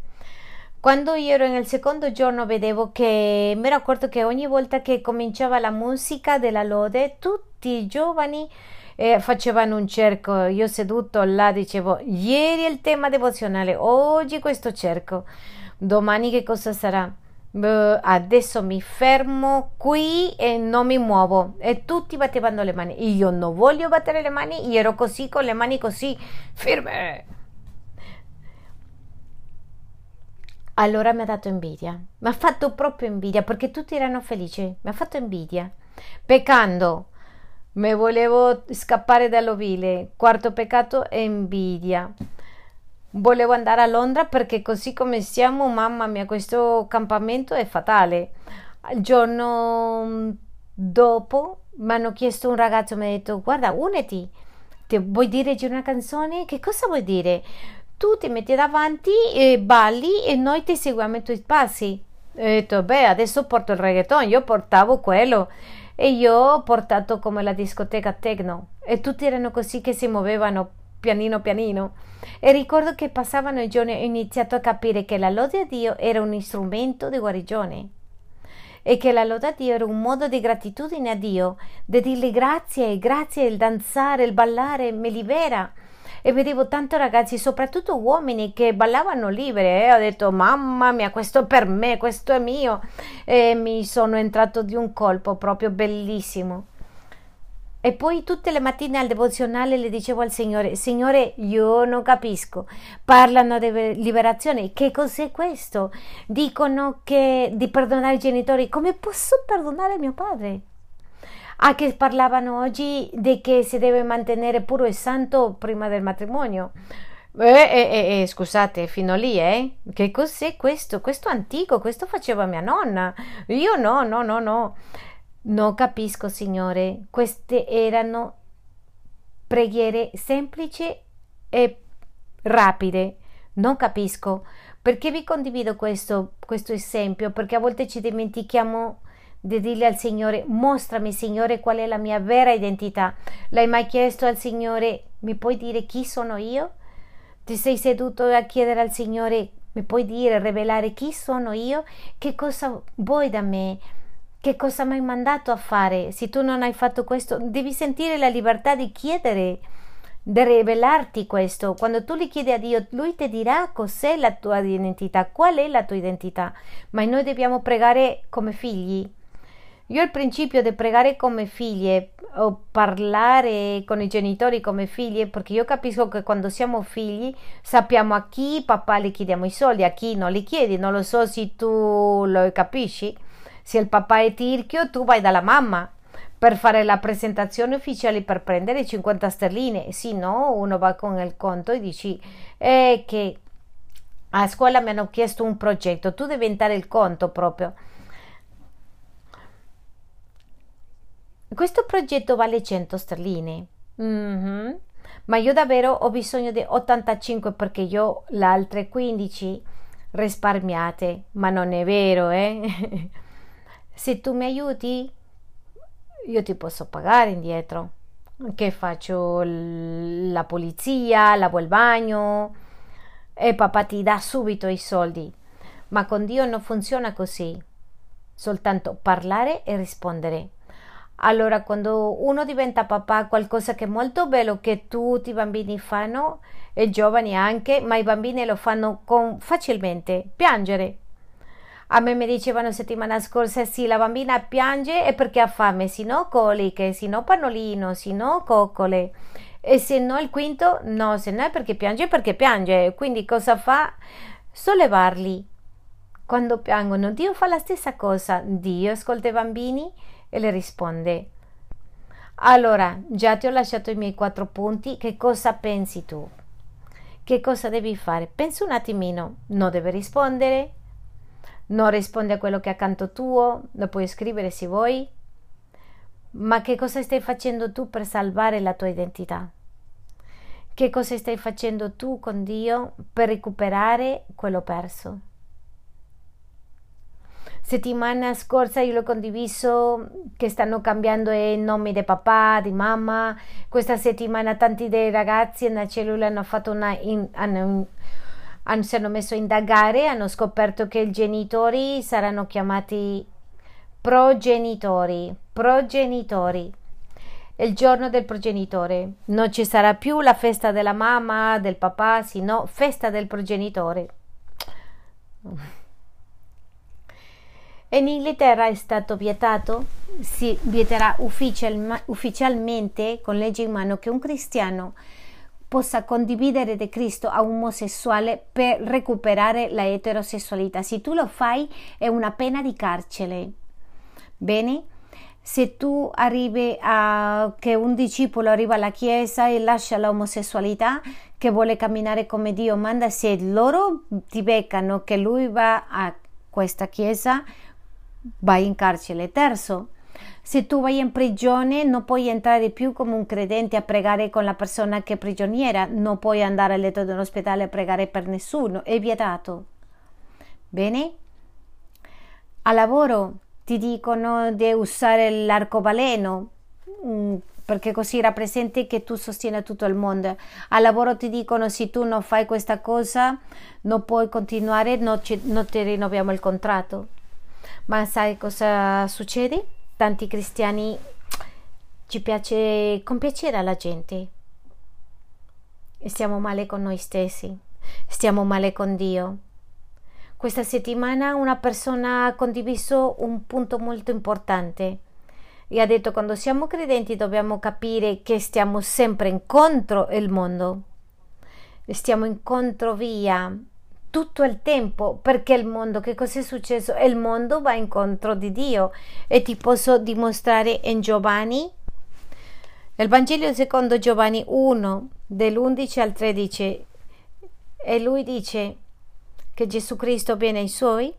Quando io ero nel secondo giorno vedevo che mi ero accorto che ogni volta che cominciava la musica della lode tutti i giovani eh, facevano un cerco. Io seduto là dicevo ieri il tema devozionale, oggi questo cerco, domani che cosa sarà? Adesso mi fermo qui e non mi muovo. E tutti battevano le mani. Io non voglio battere le mani io ero così con le mani così ferme allora mi ha dato invidia. Mi ha fatto proprio invidia perché tutti erano felici. Mi ha fatto invidia. Peccando. Mi volevo scappare dall'ovile. Quarto peccato è invidia Volevo andare a Londra perché così come siamo, mamma mia, questo campamento è fatale. Il giorno mm, dopo mi hanno chiesto un ragazzo, mi ha detto guarda, uniti, ti vuoi dire una canzone? Che cosa vuoi dire? Tu ti metti davanti e balli e noi ti seguiamo i tuoi passi. Ho detto, beh, adesso porto il reggaeton, io portavo quello e io ho portato come la discoteca techno e tutti erano così che si muovevano pianino pianino. E ricordo che passavano i giorni e ho iniziato a capire che la lode a Dio era un strumento di guarigione e che la lode a Dio era un modo di gratitudine a Dio, di dirgli grazie, grazie, il danzare, il ballare mi libera. e vedevo tanti ragazzi, soprattutto uomini, che ballavano liberi e ho detto mamma mia, questo per me, questo è mio e mi sono entrato di un colpo proprio bellissimo. E poi tutte le mattine al devozionale le dicevo al Signore, Signore, io non capisco, parlano di liberazione, che cos'è questo? Dicono che di perdonare i genitori, come posso perdonare mio padre? Ah, che parlavano oggi di che si deve mantenere puro e santo prima del matrimonio. Eh, eh, eh, eh, scusate, fino lì, eh? Che cos'è questo? Questo antico, questo faceva mia nonna. Io no, no, no, no. Non capisco, Signore. Queste erano preghiere semplici e rapide. Non capisco. Perché vi condivido questo, questo esempio? Perché a volte ci dimentichiamo di dire al Signore, mostrami Signore qual è la mia vera identità. L'hai mai chiesto al Signore, mi puoi dire chi sono io? Ti sei seduto a chiedere al Signore, mi puoi dire, rivelare chi sono io? Che cosa vuoi da me? Che cosa mi hai mandato a fare? Se tu non hai fatto questo, devi sentire la libertà di chiedere, di rivelarti questo. Quando tu li chiedi a Dio, Lui ti dirà cos'è la tua identità, qual è la tua identità. Ma noi dobbiamo pregare come figli, io il principio di pregare come figlie o parlare con i genitori come figlie, perché io capisco che quando siamo figli sappiamo a chi papà le chiediamo i soldi, a chi non li chiedi, non lo so se tu lo capisci. Se il papà è tirchio, tu vai dalla mamma per fare la presentazione ufficiale per prendere 50 sterline, se no uno va con il conto e dici eh, che a scuola mi hanno chiesto un progetto, tu devi entrare il conto proprio. Questo progetto vale 100 sterline. Mm-hmm. Ma io davvero ho bisogno di 85 perché io le altre 15 risparmiate. Ma non è vero, eh? (laughs) Se tu mi aiuti, io ti posso pagare indietro. Che faccio la pulizia, lavo il bagno e papà ti dà subito i soldi. Ma con Dio non funziona così. Soltanto parlare e rispondere. Allora, quando uno diventa papà, qualcosa che è molto bello che tutti i bambini fanno, e giovani anche, ma i bambini lo fanno con, facilmente, piangere. A me mi dicevano settimana scorsa, sì, la bambina piange è perché ha fame, se no coliche, se no pannolino, se no coccole. E se no il quinto, no, se no è perché piange, perché piange. Quindi cosa fa? Sollevarli. Quando piangono, Dio fa la stessa cosa. Dio ascolta i bambini e le risponde allora già ti ho lasciato i miei quattro punti che cosa pensi tu che cosa devi fare pensa un attimino non deve rispondere non risponde a quello che è accanto tuo lo puoi scrivere se vuoi. Ma che cosa stai facendo tu per salvare la tua identità? Che cosa stai facendo tu con Dio per recuperare quello perso? Settimana scorsa io l'ho condiviso che stanno cambiando i nomi di papà, di mamma. Questa settimana tanti dei ragazzi nella cellula hanno fatto una in, hanno, hanno, si hanno messo a indagare, hanno scoperto che i genitori saranno chiamati progenitori, progenitori. Il giorno del progenitore non ci sarà più la festa della mamma, del papà, sino festa del progenitore. (sniffs) In Inghilterra è stato vietato, si vieterà ufficial, ufficialmente con legge in mano che un cristiano possa condividere di Cristo a un omosessuale per recuperare la eterosessualità. Se tu lo fai è una pena di carcere. Bene? Se tu arrivi a che un discepolo arriva alla chiesa e lascia l'omosessualità, che vuole camminare come Dio manda, se loro ti beccano che lui va a questa chiesa, vai in carcere. Terzo, se tu vai in prigione non puoi entrare più come un credente a pregare con la persona che è prigioniera, non puoi andare a letto dell'ospedale a pregare per nessuno, è vietato. Bene? A lavoro ti dicono di usare l'arcobaleno mm, perché così rappresenti che tu sostieni tutto il mondo. Al lavoro ti dicono se tu non fai questa cosa non puoi continuare, non, ci, non ti rinnoviamo il contratto. Ma sai cosa succede? Tanti cristiani ci piace compiacere alla gente. stiamo male con noi stessi, stiamo male con Dio. Questa settimana una persona ha condiviso un punto molto importante e ha detto quando siamo credenti dobbiamo capire che stiamo sempre incontro il mondo, stiamo incontro via tutto il tempo perché il mondo, che cosa è successo? Il mondo va incontro di Dio. E ti posso dimostrare in Giovanni, il Vangelo secondo Giovanni 1 dell'11 al 13 e lui dice che Gesù Cristo viene ai suoi,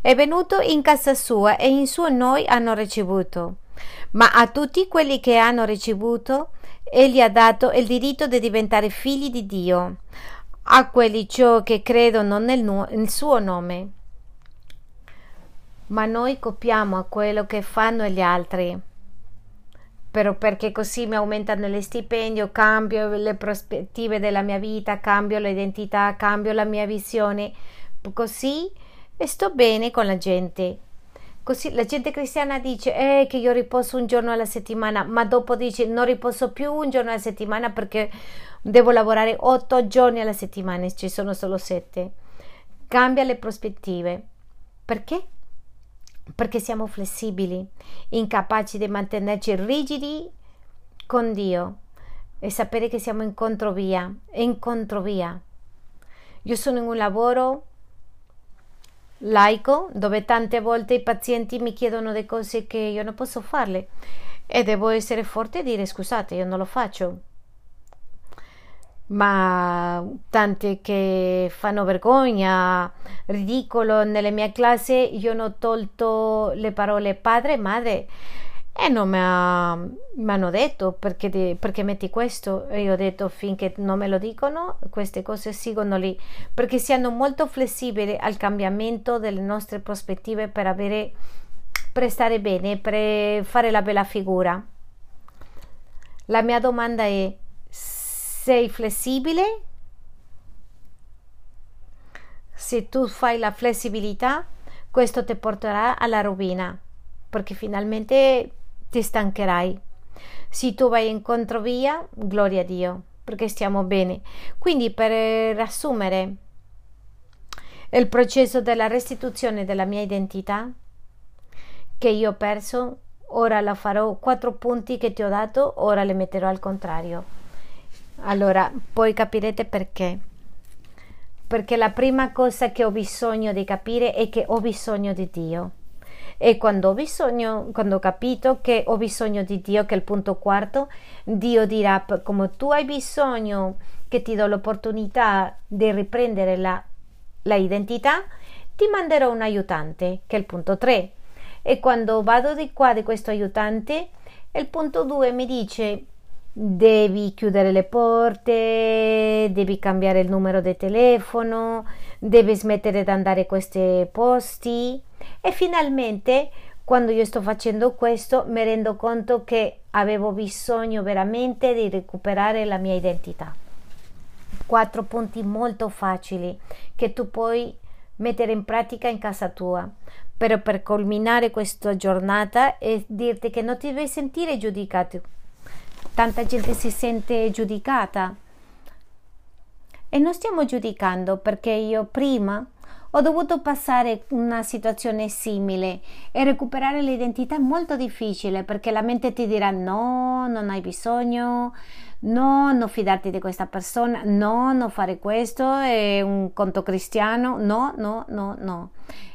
è venuto in casa sua e in suo noi hanno ricevuto. Ma a tutti quelli che hanno ricevuto, egli ha dato il diritto di diventare figli di Dio, a quelli ciò che credono nel, nel suo nome. Ma noi copiamo a quello che fanno gli altri. Però perché così mi aumentano le stipendio, cambio le prospettive della mia vita, cambio l'identità, cambio la mia visione, così sto bene con la gente Così la gente cristiana dice eh, che io riposo un giorno alla settimana, ma dopo dice non riposo più un giorno alla settimana perché devo lavorare otto giorni alla settimana e ci sono solo sette. Cambia le prospettive. Perché? Perché siamo flessibili, incapaci di mantenerci rigidi con Dio e sapere che siamo in controvia, in controvia. Io sono in un lavoro laico dove tante volte i pazienti mi chiedono delle cose che io non posso farle. E devo essere forte e dire scusate io non lo faccio. Ma tante che fanno vergogna, ridicolo nelle mie classi, io non ho tolto le parole padre e madre e non mi, ha, mi hanno detto perché, ti, perché, metti questo. E io ho detto finché non me lo dicono queste cose seguono lì. Perché siano molto flessibili al cambiamento delle nostre prospettive per avere per stare bene per fare la bella figura. La mia domanda è sei flessibile? Se tu fai la flessibilità questo ti porterà alla rovina. Perché finalmente ti stancherai. Se tu vai in controvia, gloria a Dio, perché stiamo bene. Quindi, per riassumere il processo della restituzione della mia identità che io ho perso, ora la farò quattro punti che ti ho dato, ora le metterò al contrario. Allora, poi capirete perché. Perché la prima cosa che ho bisogno di capire è che ho bisogno di Dio e quando ho bisogno, quando ho capito che ho bisogno di Dio, che è il punto quarto, Dio dirà come tu hai bisogno che ti do l'opportunità di riprendere la, la identità, ti manderò un aiutante, che è il punto 3. E quando vado di qua di questo aiutante, il punto 2 mi dice devi chiudere le porte, devi cambiare il numero di telefono, devi smettere di andare a questi posti e finalmente quando io sto facendo questo mi rendo conto che avevo bisogno veramente di recuperare la mia identità. Quattro punti molto facili che tu puoi mettere in pratica in casa tua. Però per culminare questa giornata e dirti che non ti devi sentire giudicato. Tanta gente si sente giudicata. E non stiamo giudicando perché io prima ho dovuto passare una situazione simile e recuperare l'identità è molto difficile perché la mente ti dirà no, non hai bisogno, no, non fidarti di questa persona, no, non fare questo, è un conto cristiano, no, no, no, no.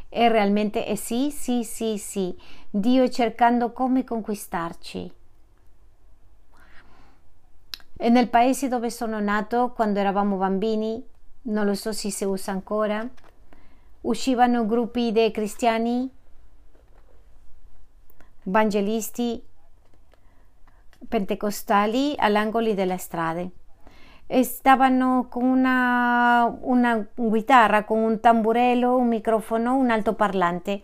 E realmente è sì, sì, sì, sì. Dio cercando come conquistarci. E nel paese dove sono nato, quando eravamo bambini, non lo so se si usa ancora, uscivano gruppi di cristiani, evangelisti, pentecostali all'angolo delle strade stavano con una, una chitarra, con un tamburello, un microfono, un altoparlante.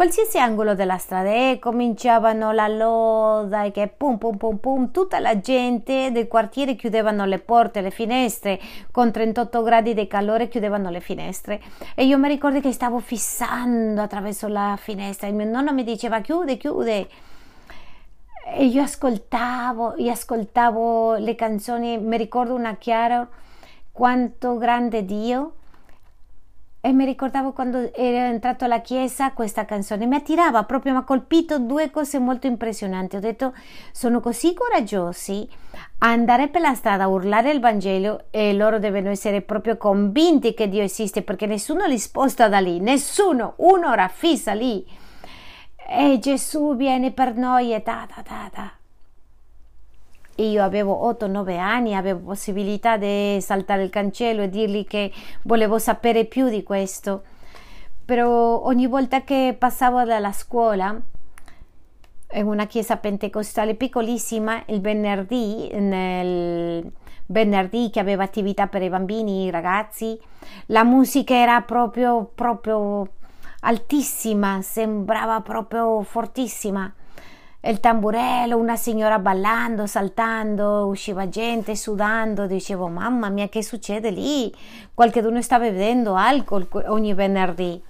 Qualsiasi angolo della strada e cominciavano la loda e che pum pum pum pum tutta la gente del quartiere chiudevano le porte le finestre con 38 gradi di calore chiudevano le finestre. E io mi ricordo che stavo fissando attraverso la finestra e mio nonno mi diceva chiude chiude e io ascoltavo io ascoltavo le canzoni mi ricordo una chiara quanto grande Dio. E mi ricordavo quando ero entrato alla chiesa questa canzone mi attirava proprio, mi ha colpito due cose molto impressionanti. Ho detto, sono così coraggiosi. A andare per la strada a urlare il Vangelo e loro devono essere proprio convinti che Dio esiste perché nessuno li sposta da lì, nessuno, un'ora fissa lì. E Gesù viene per noi e ta ta ta ta io avevo 8-9 anni, avevo possibilità di saltare il cancello e dirgli che volevo sapere più di questo. Però ogni volta che passavo dalla scuola, in una chiesa pentecostale piccolissima, il venerdì, nel venerdì che aveva attività per i bambini, i ragazzi, la musica era proprio, proprio altissima, sembrava proprio fortissima. Il tamburello, una signora ballando, saltando, usciva gente sudando, dicevo mamma mia che succede lì? Qualcuno sta bevendo alcol ogni venerdì.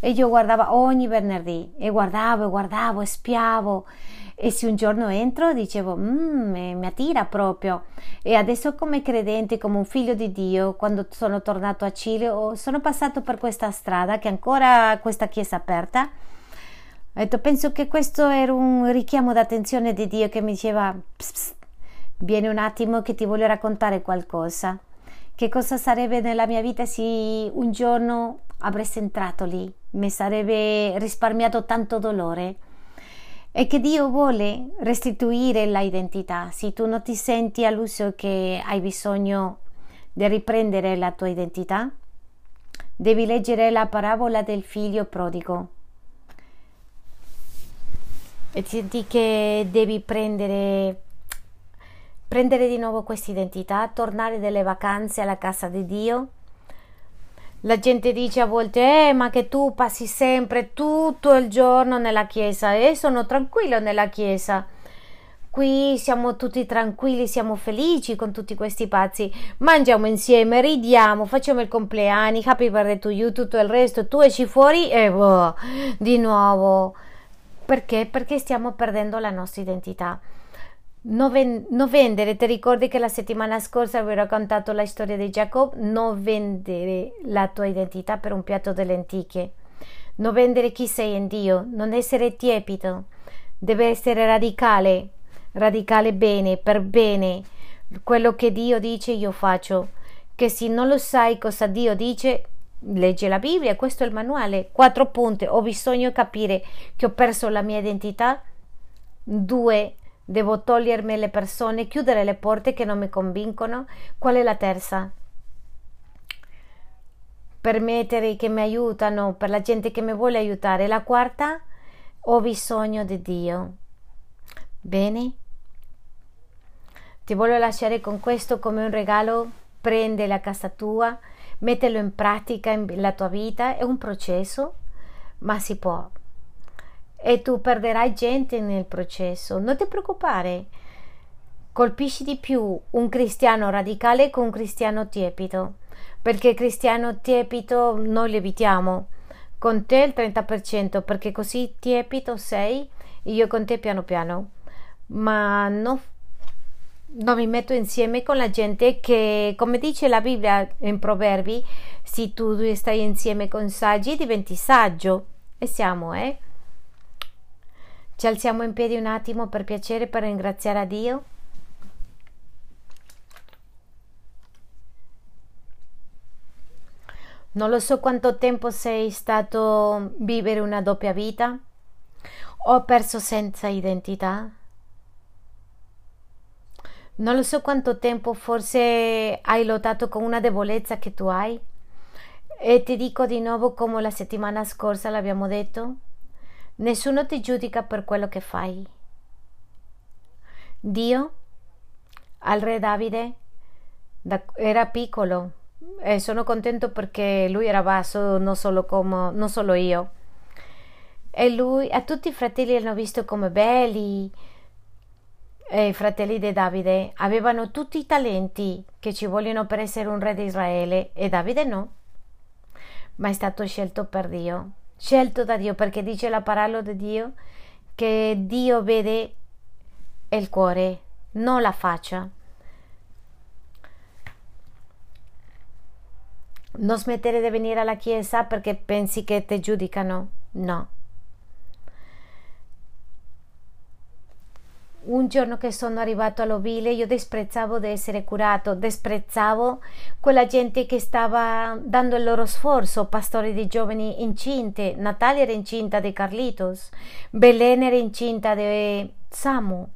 E io guardavo ogni venerdì e guardavo e guardavo e spiavo e se un giorno entro dicevo mm, mi attira proprio e adesso come credente come un figlio di Dio quando sono tornato a Cile sono passato per questa strada che ancora questa chiesa aperta ho detto, penso che questo era un richiamo d'attenzione di Dio che mi diceva, pss, pss, vieni un attimo che ti voglio raccontare qualcosa. Che cosa sarebbe nella mia vita se un giorno avresti entrato lì? Mi sarebbe risparmiato tanto dolore. E che Dio vuole restituire l'identità. Se tu non ti senti all'uso che hai bisogno di riprendere la tua identità, devi leggere la parabola del figlio prodigo e ti senti che devi prendere prendere di nuovo questa identità, tornare delle vacanze alla casa di Dio. La gente dice a volte, eh, ma che tu passi sempre tutto il giorno nella chiesa e eh, sono tranquillo nella chiesa. Qui siamo tutti tranquilli, siamo felici con tutti questi pazzi. Mangiamo insieme, ridiamo, facciamo il compleanno, happy birthday to you, tutto il resto. Tu esci fuori e boh, di nuovo perché? Perché stiamo perdendo la nostra identità. Non, ven- non, vendere, ti ricordi che la settimana scorsa avevo raccontato la storia di Jacob? Non vendere la tua identità per un piatto di lenticchie. Non vendere chi sei in Dio, non essere tiepido. Deve essere radicale, radicale bene, per bene. Quello che Dio dice io faccio. Che se non lo sai cosa Dio dice, legge la Bibbia, questo è il manuale. Quattro punti, ho bisogno di capire che ho perso la mia identità. Due, devo togliermi le persone, chiudere le porte che non mi convincono. Qual è la terza? Permettere che mi aiutano, per la gente che mi vuole aiutare. La quarta, ho bisogno di Dio. Bene? Ti voglio lasciare con questo come un regalo. Prende la casa tua metterlo in pratica nella tua vita è un processo, ma si può. E tu perderai gente nel processo, non ti preoccupare. Colpisci di più un cristiano radicale che un cristiano tiepido, perché cristiano tiepido noi lo evitiamo. Con te il 30%, perché così tiepido sei, io con te piano piano. Ma non non mi metto insieme con la gente che, come dice la Bibbia in Proverbi, se tu stai insieme con saggi diventi saggio. E siamo, eh? Ci alziamo in piedi un attimo per piacere, per ringraziare a Dio. Non lo so quanto tempo sei stato vivere una doppia vita. Ho perso senza identità non lo so quanto tempo forse hai lottato con una debolezza che tu hai. E ti dico di nuovo come la settimana scorsa l'abbiamo detto, nessuno ti giudica per quello che fai. Dio al re Davide era piccolo e sono contento perché lui era basso, non solo, come, non solo io. E lui, a tutti i fratelli l'hanno visto come belli, e i fratelli di Davide avevano tutti i talenti che ci vogliono per essere un re di Israele e Davide no, ma è stato scelto per Dio, scelto da Dio perché dice la parola di Dio che Dio vede il cuore, non la faccia. non smettere di venire alla chiesa perché pensi che ti giudicano. No. Un giorno che sono arrivato all'ovile io disprezzavo di essere curato, disprezzavo quella gente che stava dando il loro sforzo, pastori di giovani incinte, Natalia era incinta di Carlitos, Belen era incinta di Samu.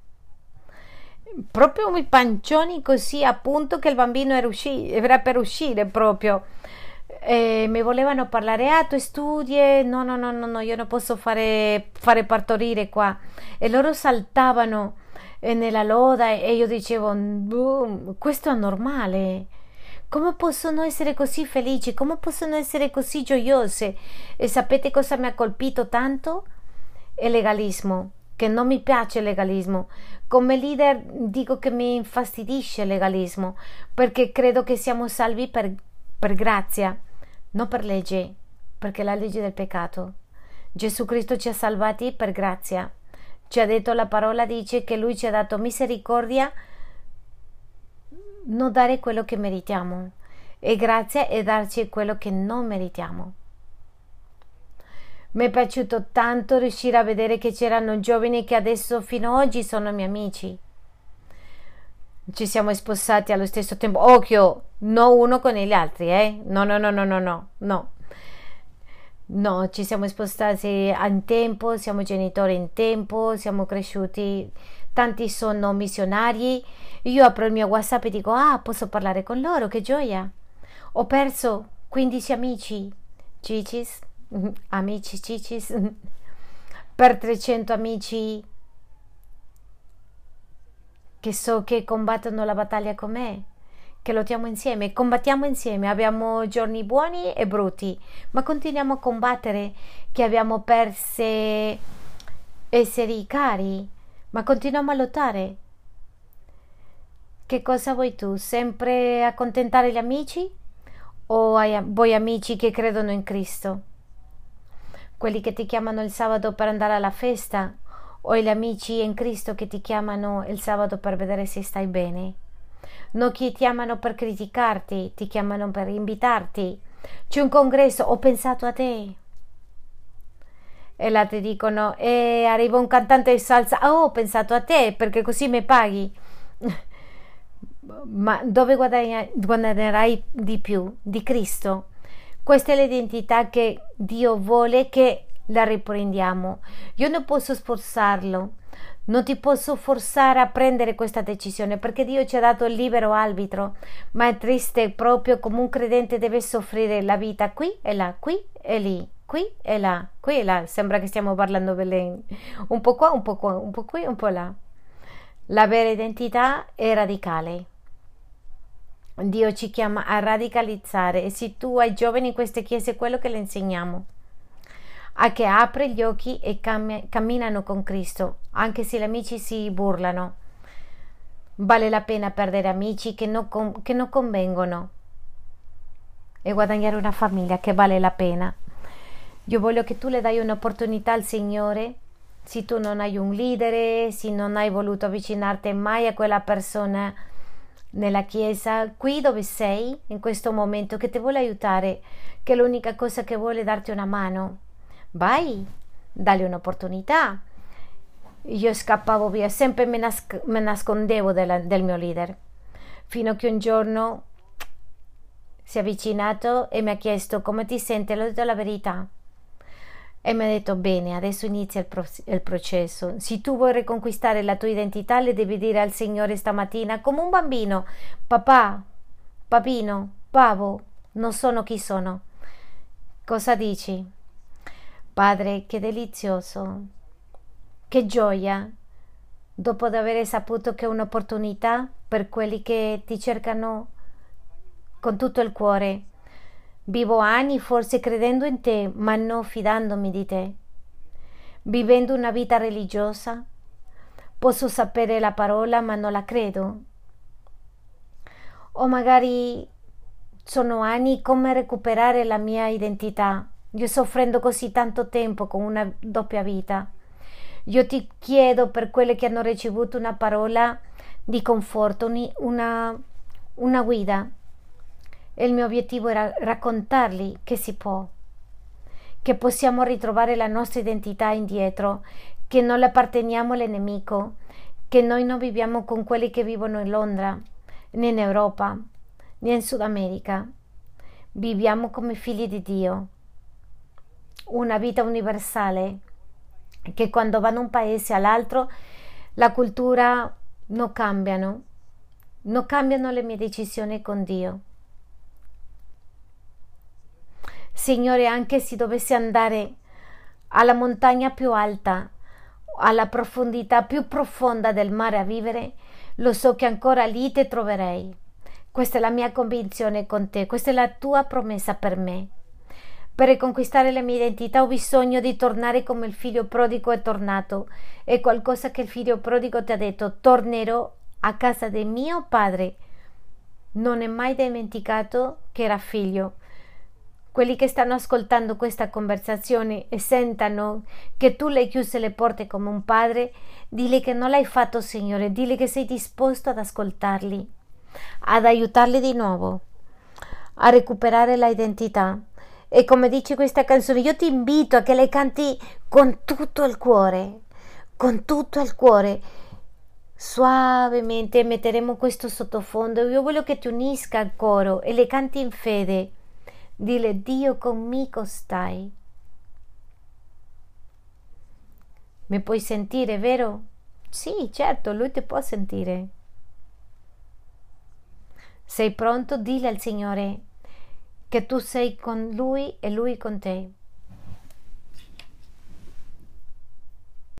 Proprio i pancioni così appunto che il bambino era, usci- era per uscire proprio. E mi volevano parlare, ah tu studi, no no no no, no io non posso fare, fare partorire qua e loro saltavano nella loda e io dicevo, boom, questo è normale. Come possono essere così felici? Come possono essere così gioiose? E sapete cosa mi ha colpito tanto? Il legalismo, che non mi piace il legalismo. Come leader dico che mi infastidisce il legalismo, perché credo che siamo salvi per, per grazia, non per legge, perché la legge del peccato. Gesù Cristo ci ha salvati per grazia. Ci ha detto la parola, dice che Lui ci ha dato misericordia, non dare quello che meritiamo e grazia è darci quello che non meritiamo. Mi è piaciuto tanto riuscire a vedere che c'erano giovani che adesso fino ad oggi sono miei amici. Ci siamo sposati allo stesso tempo. Occhio, non uno con gli altri, eh? No, no, no, no, no, no, no. No, ci siamo spostati in tempo, siamo genitori in tempo, siamo cresciuti, tanti sono missionari. Io apro il mio WhatsApp e dico: Ah, posso parlare con loro, che gioia! Ho perso 15 amici, cicis, (laughs) amici, cicis, per 300 amici che so che combattono la battaglia con me che lottiamo insieme, combattiamo insieme, abbiamo giorni buoni e brutti, ma continuiamo a combattere, che abbiamo perso esseri cari, ma continuiamo a lottare. Che cosa vuoi tu? Sempre accontentare gli amici? O hai, vuoi amici che credono in Cristo? Quelli che ti chiamano il sabato per andare alla festa? O gli amici in Cristo che ti chiamano il sabato per vedere se stai bene? non ti chiamano per criticarti, ti chiamano per invitarti. C'è un congresso, ho pensato a te. E là ti dicono, e arriva un cantante di salsa, oh, ho pensato a te perché così mi paghi. (laughs) Ma dove guadagnerai di più? Di Cristo. Questa è l'identità che Dio vuole che la riprendiamo. Io non posso sforzarlo non ti posso forzare a prendere questa decisione perché Dio ci ha dato il libero arbitro, ma è triste proprio come un credente deve soffrire la vita qui e là, qui e lì, qui e là, qui e là. Sembra che stiamo parlando Belen. Un po' qua, un po' qua, un po' qui, un po' là. La vera identità è radicale. Dio ci chiama a radicalizzare e se tu hai giovani in queste chiese quello che le insegniamo a che apre gli occhi e cam- camminano con Cristo, anche se gli amici si burlano. Vale la pena perdere amici che non, con- che non convengono e guadagnare una famiglia che vale la pena. Io voglio che tu le dai un'opportunità al Signore. Se tu non hai un leader, se non hai voluto avvicinarti mai a quella persona nella chiesa, qui dove sei, in questo momento, che ti vuole aiutare, che è l'unica cosa che vuole darti una mano, vai, dagli un'opportunità. Io scappavo via, sempre mi, nas- mi nascondevo della, del mio leader, fino a che un giorno si è avvicinato e mi ha chiesto come ti senti, l'ho detto la verità. E mi ha detto bene, adesso inizia il, pro- il, processo. Se tu vuoi riconquistare la tua identità, le devi dire al Signore stamattina come un bambino, papà, papino, pavo, non sono chi sono. Cosa dici? Padre, che delizioso, che gioia, dopo aver saputo che è un'opportunità per quelli che ti cercano con tutto il cuore. Vivo anni forse credendo in te, ma non fidandomi di te. Vivendo una vita religiosa, posso sapere la parola, ma non la credo. O magari sono anni come recuperare la mia identità io soffrendo così tanto tempo con una doppia vita. Io ti chiedo per quelle che hanno ricevuto una parola di conforto, una, una guida, e il mio obiettivo era raccontargli che si può, che possiamo ritrovare la nostra identità indietro, che non le apparteniamo al nemico, che noi non viviamo con quelli che vivono in Londra, né in Europa, né in Sud America. Viviamo come figli di Dio, una vita universale che quando va da un paese all'altro la cultura non cambiano, non cambiano le mie decisioni con Dio. Signore, anche se dovessi andare alla montagna più alta, alla profondità più profonda del mare a vivere, lo so che ancora lì ti troverei. Questa è la mia convinzione con te, questa è la tua promessa per me. Per riconquistare la mia identità ho bisogno di tornare come il figlio prodigo è tornato. È qualcosa che il figlio prodigo ti ha detto, tornerò a casa di mio padre. Non è mai dimenticato che era figlio quelli che stanno ascoltando questa conversazione e sentano che tu le hai chiuse le porte come un padre, dile che non l'hai fatto, Signore, dile che sei disposto ad ascoltarli, ad aiutarli di nuovo, a recuperare l'identità. E come dice questa canzone, io ti invito a che le canti con tutto il cuore, con tutto il cuore. Suavemente metteremo questo sottofondo. Io voglio che ti unisca al coro e le canti in fede Dile Dio conmigo stai. Mi puoi sentire, vero? Sì, certo, lui ti può sentire. Sei pronto? Dile al Signore che tu sei con lui e lui con te.